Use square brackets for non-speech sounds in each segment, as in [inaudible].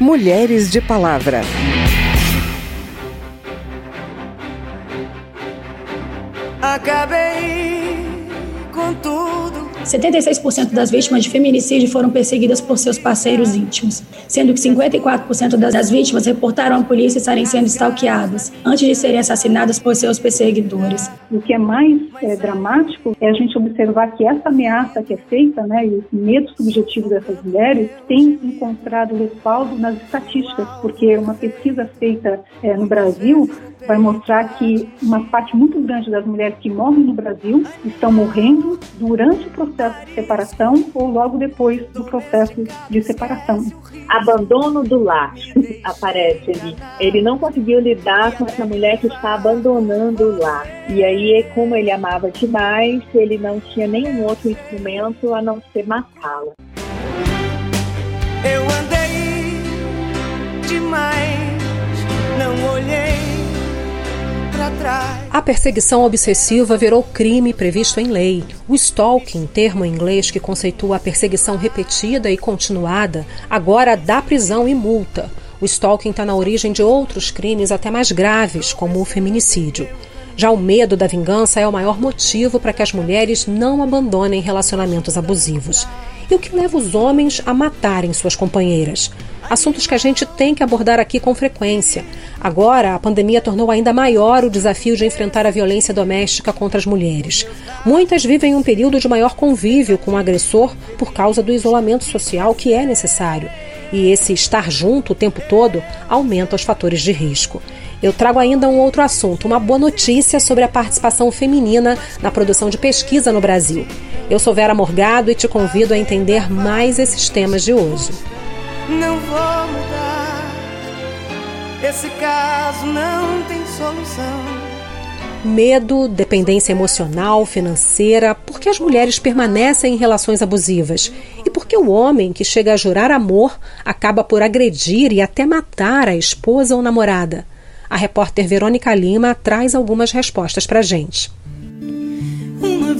Mulheres de Palavra. Acabei com tudo 76% das vítimas de feminicídio foram perseguidas por seus parceiros íntimos, sendo que 54% das vítimas reportaram à polícia estarem sendo stalkeadas antes de serem assassinadas por seus perseguidores. O que é mais é, dramático é a gente observar que essa ameaça que é feita, né, e o medo subjetivo dessas mulheres, tem encontrado respaldo nas estatísticas, porque uma pesquisa feita é, no Brasil vai mostrar que uma parte muito grande das mulheres que morrem no Brasil estão morrendo durante o processo de separação ou logo depois do processo de separação. Abandono do lar [laughs] aparece ali. Ele não conseguiu lidar com essa mulher que está abandonando o lar. E aí, como ele amava demais, ele não tinha nenhum outro instrumento a não ser matá-la. Eu andei demais, não olhei a perseguição obsessiva virou crime previsto em lei. O stalking, termo em inglês que conceitua a perseguição repetida e continuada, agora dá prisão e multa. O stalking está na origem de outros crimes até mais graves, como o feminicídio. Já o medo da vingança é o maior motivo para que as mulheres não abandonem relacionamentos abusivos. E o que leva os homens a matarem suas companheiras? Assuntos que a gente tem que abordar aqui com frequência. Agora, a pandemia tornou ainda maior o desafio de enfrentar a violência doméstica contra as mulheres. Muitas vivem um período de maior convívio com o agressor por causa do isolamento social que é necessário. E esse estar junto o tempo todo aumenta os fatores de risco. Eu trago ainda um outro assunto, uma boa notícia sobre a participação feminina na produção de pesquisa no Brasil. Eu sou Vera Morgado e te convido a entender mais esses temas de hoje não vou mudar. Esse caso não tem solução. Medo, dependência emocional, financeira, porque as mulheres permanecem em relações abusivas e porque o homem que chega a jurar amor acaba por agredir e até matar a esposa ou namorada. A repórter Verônica Lima traz algumas respostas para gente.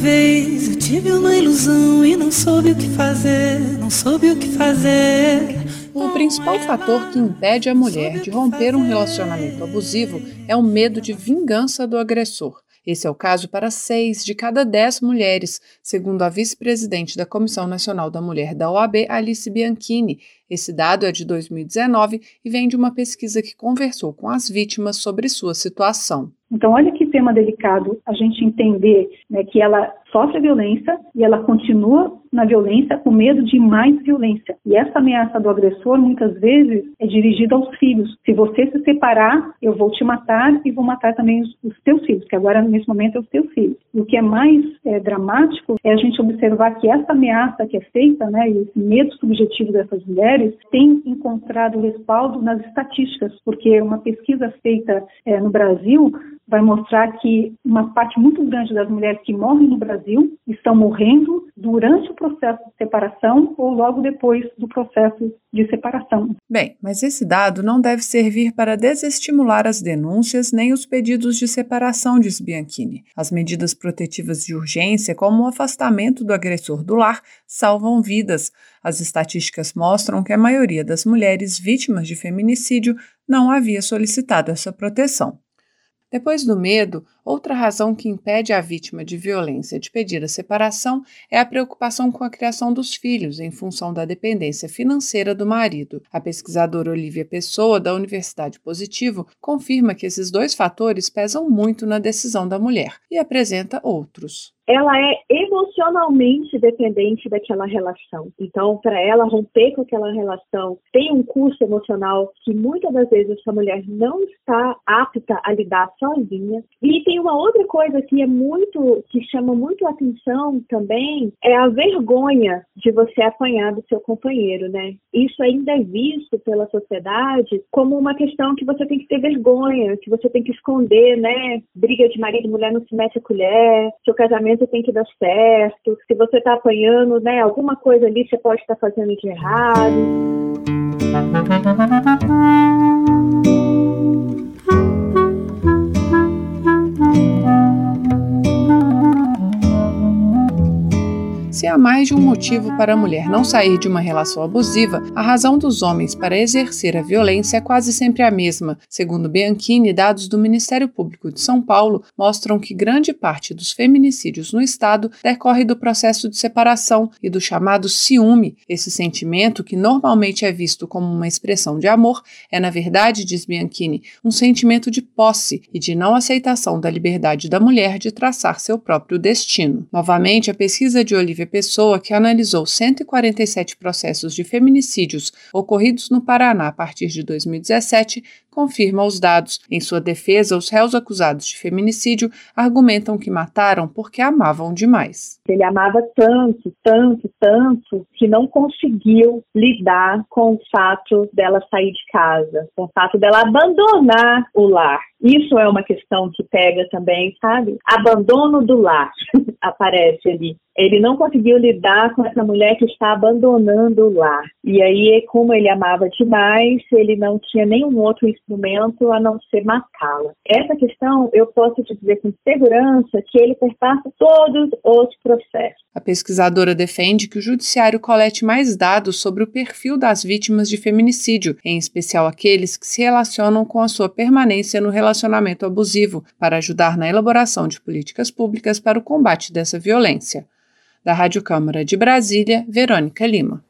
Vez eu tive uma ilusão e não soube o que fazer, não soube o que fazer. O principal fator que impede a mulher de romper um relacionamento abusivo é o medo de vingança do agressor. Esse é o caso para seis de cada dez mulheres, segundo a vice-presidente da Comissão Nacional da Mulher da OAB, Alice Bianchini. Esse dado é de 2019 e vem de uma pesquisa que conversou com as vítimas sobre sua situação. Então, olha que tema delicado a gente entender né, que ela sofre violência e ela continua na violência com medo de mais violência. E essa ameaça do agressor muitas vezes é dirigida aos filhos. Se você se separar, eu vou te matar e vou matar também os, os teus filhos, que agora nesse momento é os teus filhos. E o que é mais é, dramático é a gente observar que essa ameaça que é feita, né, e esse medo subjetivo dessas mulheres, tem encontrado respaldo nas estatísticas, porque uma pesquisa feita é, no Brasil vai mostrar que uma parte muito grande das mulheres que morrem no Brasil estão morrendo durante o processo de separação ou logo depois do processo de separação. Bem, mas esse dado não deve servir para desestimular as denúncias nem os pedidos de separação, diz Bianchini. As medidas protetivas de urgência, como o afastamento do agressor do lar, salvam vidas. As estatísticas mostram que a maioria das mulheres vítimas de feminicídio não havia solicitado essa proteção. Depois do medo, outra razão que impede a vítima de violência de pedir a separação é a preocupação com a criação dos filhos em função da dependência financeira do marido. A pesquisadora Olivia Pessoa, da Universidade Positivo, confirma que esses dois fatores pesam muito na decisão da mulher e apresenta outros ela é emocionalmente dependente daquela relação. Então, para ela romper com aquela relação, tem um custo emocional que muitas das vezes essa mulher não está apta a lidar sozinha. E tem uma outra coisa que é muito, que chama muito atenção também, é a vergonha de você apanhar do seu companheiro, né? Isso ainda é visto pela sociedade como uma questão que você tem que ter vergonha, que você tem que esconder, né? Briga de marido e mulher não se mete a colher, seu casamento tem que dar certo, se você está apanhando, né, alguma coisa ali você pode estar tá fazendo de errado. Se há mais de um motivo para a mulher não sair de uma relação abusiva, a razão dos homens para exercer a violência é quase sempre a mesma. Segundo Bianchini, dados do Ministério Público de São Paulo mostram que grande parte dos feminicídios no estado decorre do processo de separação e do chamado ciúme. Esse sentimento, que normalmente é visto como uma expressão de amor, é na verdade, diz Bianchini, um sentimento de posse e de não aceitação da liberdade da mulher de traçar seu próprio destino. Novamente, a pesquisa de Olivia Pessoa, que analisou 147 processos de feminicídios ocorridos no Paraná a partir de 2017, confirma os dados. Em sua defesa, os réus acusados de feminicídio argumentam que mataram porque amavam demais. Ele amava tanto, tanto, tanto, que não conseguiu lidar com o fato dela sair de casa, com o fato dela abandonar o lar. Isso é uma questão que pega também, sabe? Abandono do lar [laughs] aparece ali. Ele não conseguiu lidar com essa mulher que está abandonando o lar. E aí, como ele amava demais, ele não tinha nenhum outro instrumento a não ser matá-la. Essa questão eu posso te dizer com segurança que ele perpassa todos os processos. A pesquisadora defende que o judiciário colete mais dados sobre o perfil das vítimas de feminicídio, em especial aqueles que se relacionam com a sua permanência no relacionamento abusivo, para ajudar na elaboração de políticas públicas para o combate dessa violência. Da Rádio Câmara de Brasília, Verônica Lima.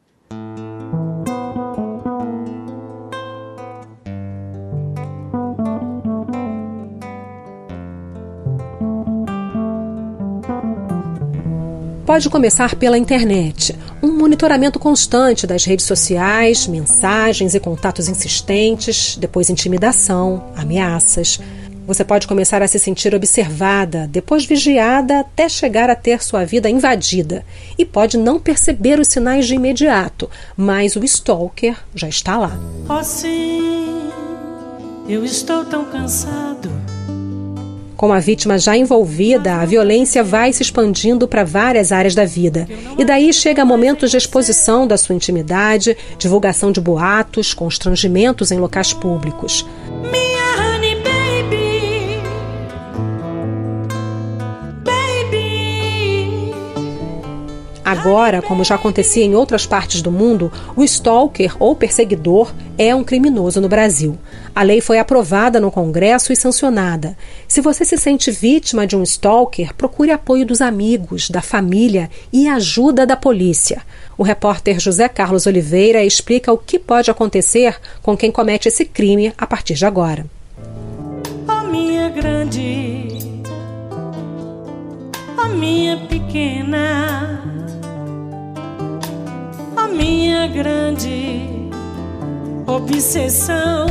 Pode começar pela internet. Um monitoramento constante das redes sociais, mensagens e contatos insistentes, depois intimidação, ameaças. Você pode começar a se sentir observada, depois vigiada até chegar a ter sua vida invadida. E pode não perceber os sinais de imediato, mas o stalker já está lá. Oh, sim, eu estou tão cansado. Com a vítima já envolvida, a violência vai se expandindo para várias áreas da vida. E daí chega momentos de exposição da sua intimidade, divulgação de boatos, constrangimentos em locais públicos. Agora, como já acontecia em outras partes do mundo, o stalker ou perseguidor é um criminoso no Brasil. A lei foi aprovada no Congresso e sancionada. Se você se sente vítima de um stalker, procure apoio dos amigos, da família e ajuda da polícia. O repórter José Carlos Oliveira explica o que pode acontecer com quem comete esse crime a partir de agora. Oh, minha grande, oh, minha pequena a minha grande obsessão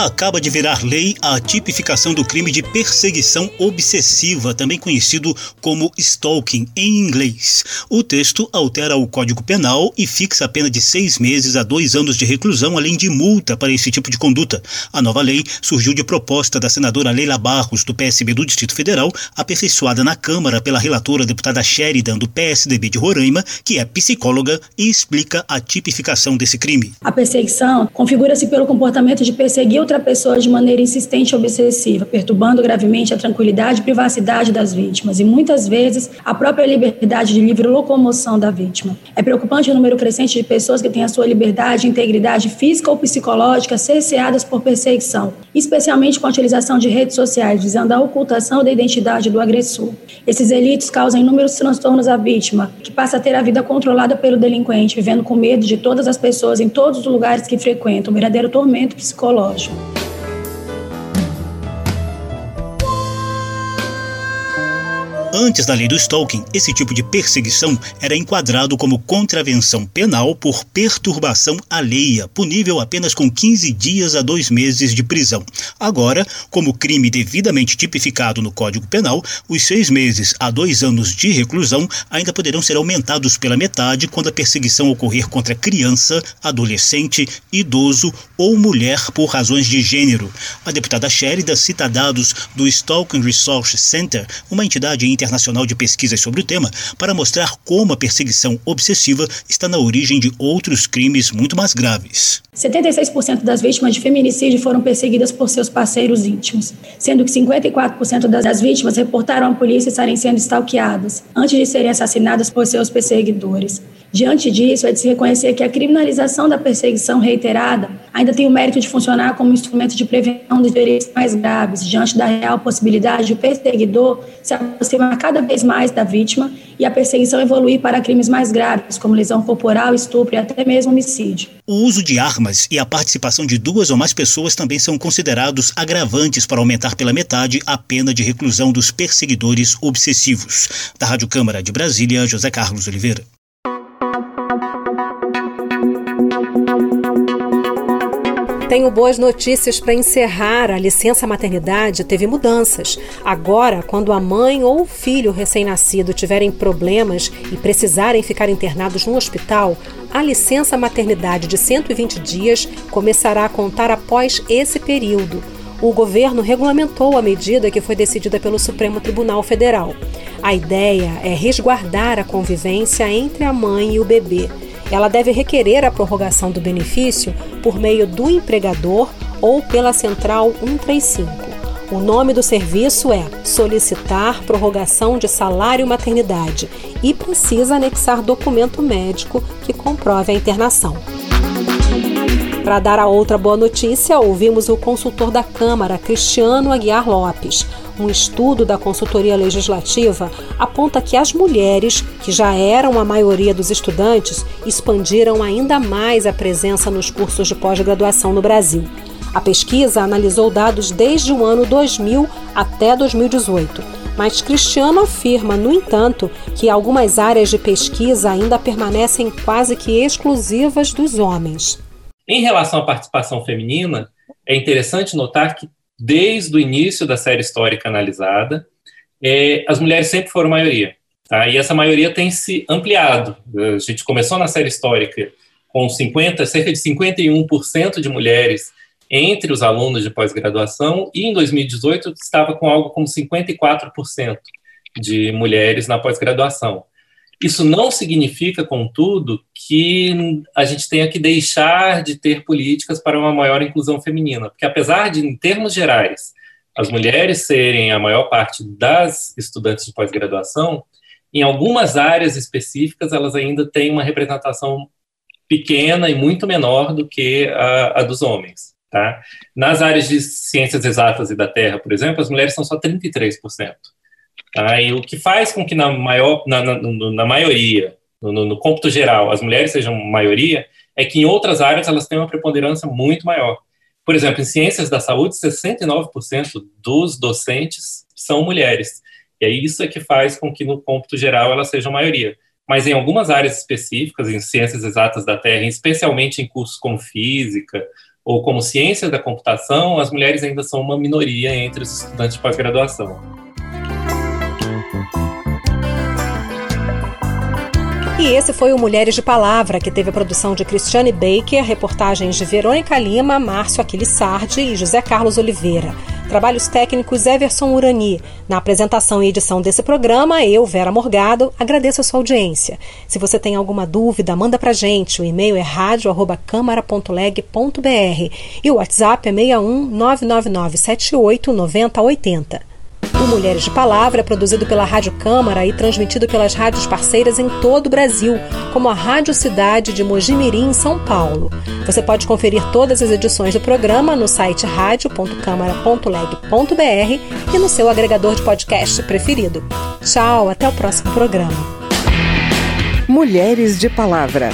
acaba de virar lei a tipificação do crime de perseguição obsessiva, também conhecido como stalking em inglês. O texto altera o Código Penal e fixa a pena de seis meses a dois anos de reclusão, além de multa para esse tipo de conduta. A nova lei surgiu de proposta da senadora Leila Barros, do PSB do Distrito Federal, aperfeiçoada na Câmara pela relatora deputada Sheridan, do PSDB de Roraima, que é psicóloga e explica a tipificação desse crime. A perseguição configura-se pelo comportamento de perseguir outra pessoa de maneira insistente e obsessiva, perturbando gravemente a tranquilidade e privacidade das vítimas e muitas vezes a própria liberdade de livre locomoção da vítima. É preocupante o número crescente de pessoas que têm a sua liberdade e integridade física ou psicológica cerceadas por perseguição, especialmente com a utilização de redes sociais, visando a ocultação da identidade do agressor. Esses delitos causam inúmeros transtornos à vítima, que passa a ter a vida controlada pelo delinquente, vivendo com medo de todas as pessoas em todos os lugares que frequentam, um verdadeiro tormento psicológico. Antes da lei do stalking, esse tipo de perseguição era enquadrado como contravenção penal por perturbação alheia, punível apenas com 15 dias a dois meses de prisão. Agora, como crime devidamente tipificado no Código Penal, os seis meses a dois anos de reclusão ainda poderão ser aumentados pela metade quando a perseguição ocorrer contra criança, adolescente, idoso ou mulher por razões de gênero. A deputada Sherida cita dados do Stalking Resource Center, uma entidade Internacional de Pesquisas sobre o tema para mostrar como a perseguição obsessiva está na origem de outros crimes muito mais graves. 76% das vítimas de feminicídio foram perseguidas por seus parceiros íntimos, sendo que 54% das vítimas reportaram à polícia estarem sendo stalkeadas antes de serem assassinadas por seus perseguidores. Diante disso, é de se reconhecer que a criminalização da perseguição reiterada ainda tem o mérito de funcionar como instrumento de prevenção de direitos mais graves, diante da real possibilidade de o perseguidor se aproximar cada vez mais da vítima e a perseguição evoluir para crimes mais graves, como lesão corporal, estupro e até mesmo homicídio. O uso de armas e a participação de duas ou mais pessoas também são considerados agravantes para aumentar pela metade a pena de reclusão dos perseguidores obsessivos. Da Rádio Câmara de Brasília, José Carlos Oliveira. Tenho boas notícias para encerrar. A licença maternidade teve mudanças. Agora, quando a mãe ou o filho recém-nascido tiverem problemas e precisarem ficar internados no hospital, a licença maternidade de 120 dias começará a contar após esse período. O governo regulamentou a medida que foi decidida pelo Supremo Tribunal Federal. A ideia é resguardar a convivência entre a mãe e o bebê ela deve requerer a prorrogação do benefício por meio do empregador ou pela Central 135. O nome do serviço é Solicitar Prorrogação de Salário Maternidade e precisa anexar documento médico que comprove a internação. Para dar a outra boa notícia, ouvimos o consultor da Câmara, Cristiano Aguiar Lopes. Um estudo da consultoria legislativa aponta que as mulheres, que já eram a maioria dos estudantes, expandiram ainda mais a presença nos cursos de pós-graduação no Brasil. A pesquisa analisou dados desde o ano 2000 até 2018. Mas Cristiano afirma, no entanto, que algumas áreas de pesquisa ainda permanecem quase que exclusivas dos homens. Em relação à participação feminina, é interessante notar que desde o início da série histórica analisada, é, as mulheres sempre foram maioria. Tá? E essa maioria tem se ampliado. A gente começou na série histórica com 50, cerca de 51% de mulheres entre os alunos de pós-graduação, e em 2018 estava com algo como 54% de mulheres na pós-graduação. Isso não significa, contudo, que a gente tenha que deixar de ter políticas para uma maior inclusão feminina, porque apesar de, em termos gerais, as mulheres serem a maior parte das estudantes de pós-graduação, em algumas áreas específicas elas ainda têm uma representação pequena e muito menor do que a, a dos homens. Tá? Nas áreas de ciências exatas e da Terra, por exemplo, as mulheres são só 33%. Tá? E o que faz com que na, maior, na, na, na maioria, no, no, cômputo geral, as mulheres sejam maioria, é que em outras áreas elas têm uma preponderância muito maior. Por exemplo, em ciências da saúde, 69% dos docentes são mulheres. E é isso que faz com que no cômputo geral elas sejam maioria. Mas em algumas áreas específicas, em ciências exatas da Terra, especialmente em cursos como física ou como ciência da computação, as mulheres ainda são uma minoria entre os estudantes de pós-graduação. E esse foi o Mulheres de Palavra, que teve a produção de Cristiane Baker, reportagens de Verônica Lima, Márcio Aquilissardi e José Carlos Oliveira. Trabalhos técnicos Everson Urani. Na apresentação e edição desse programa, eu, Vera Morgado, agradeço a sua audiência. Se você tem alguma dúvida, manda pra gente. O e-mail é radio@câmara.leg.br e o WhatsApp é 61 999 78 9080. O Mulheres de Palavra é produzido pela Rádio Câmara e transmitido pelas rádios parceiras em todo o Brasil, como a Rádio Cidade de Mojimirim, em São Paulo. Você pode conferir todas as edições do programa no site radio.câmara.leg.br e no seu agregador de podcast preferido. Tchau, até o próximo programa. Mulheres de Palavra.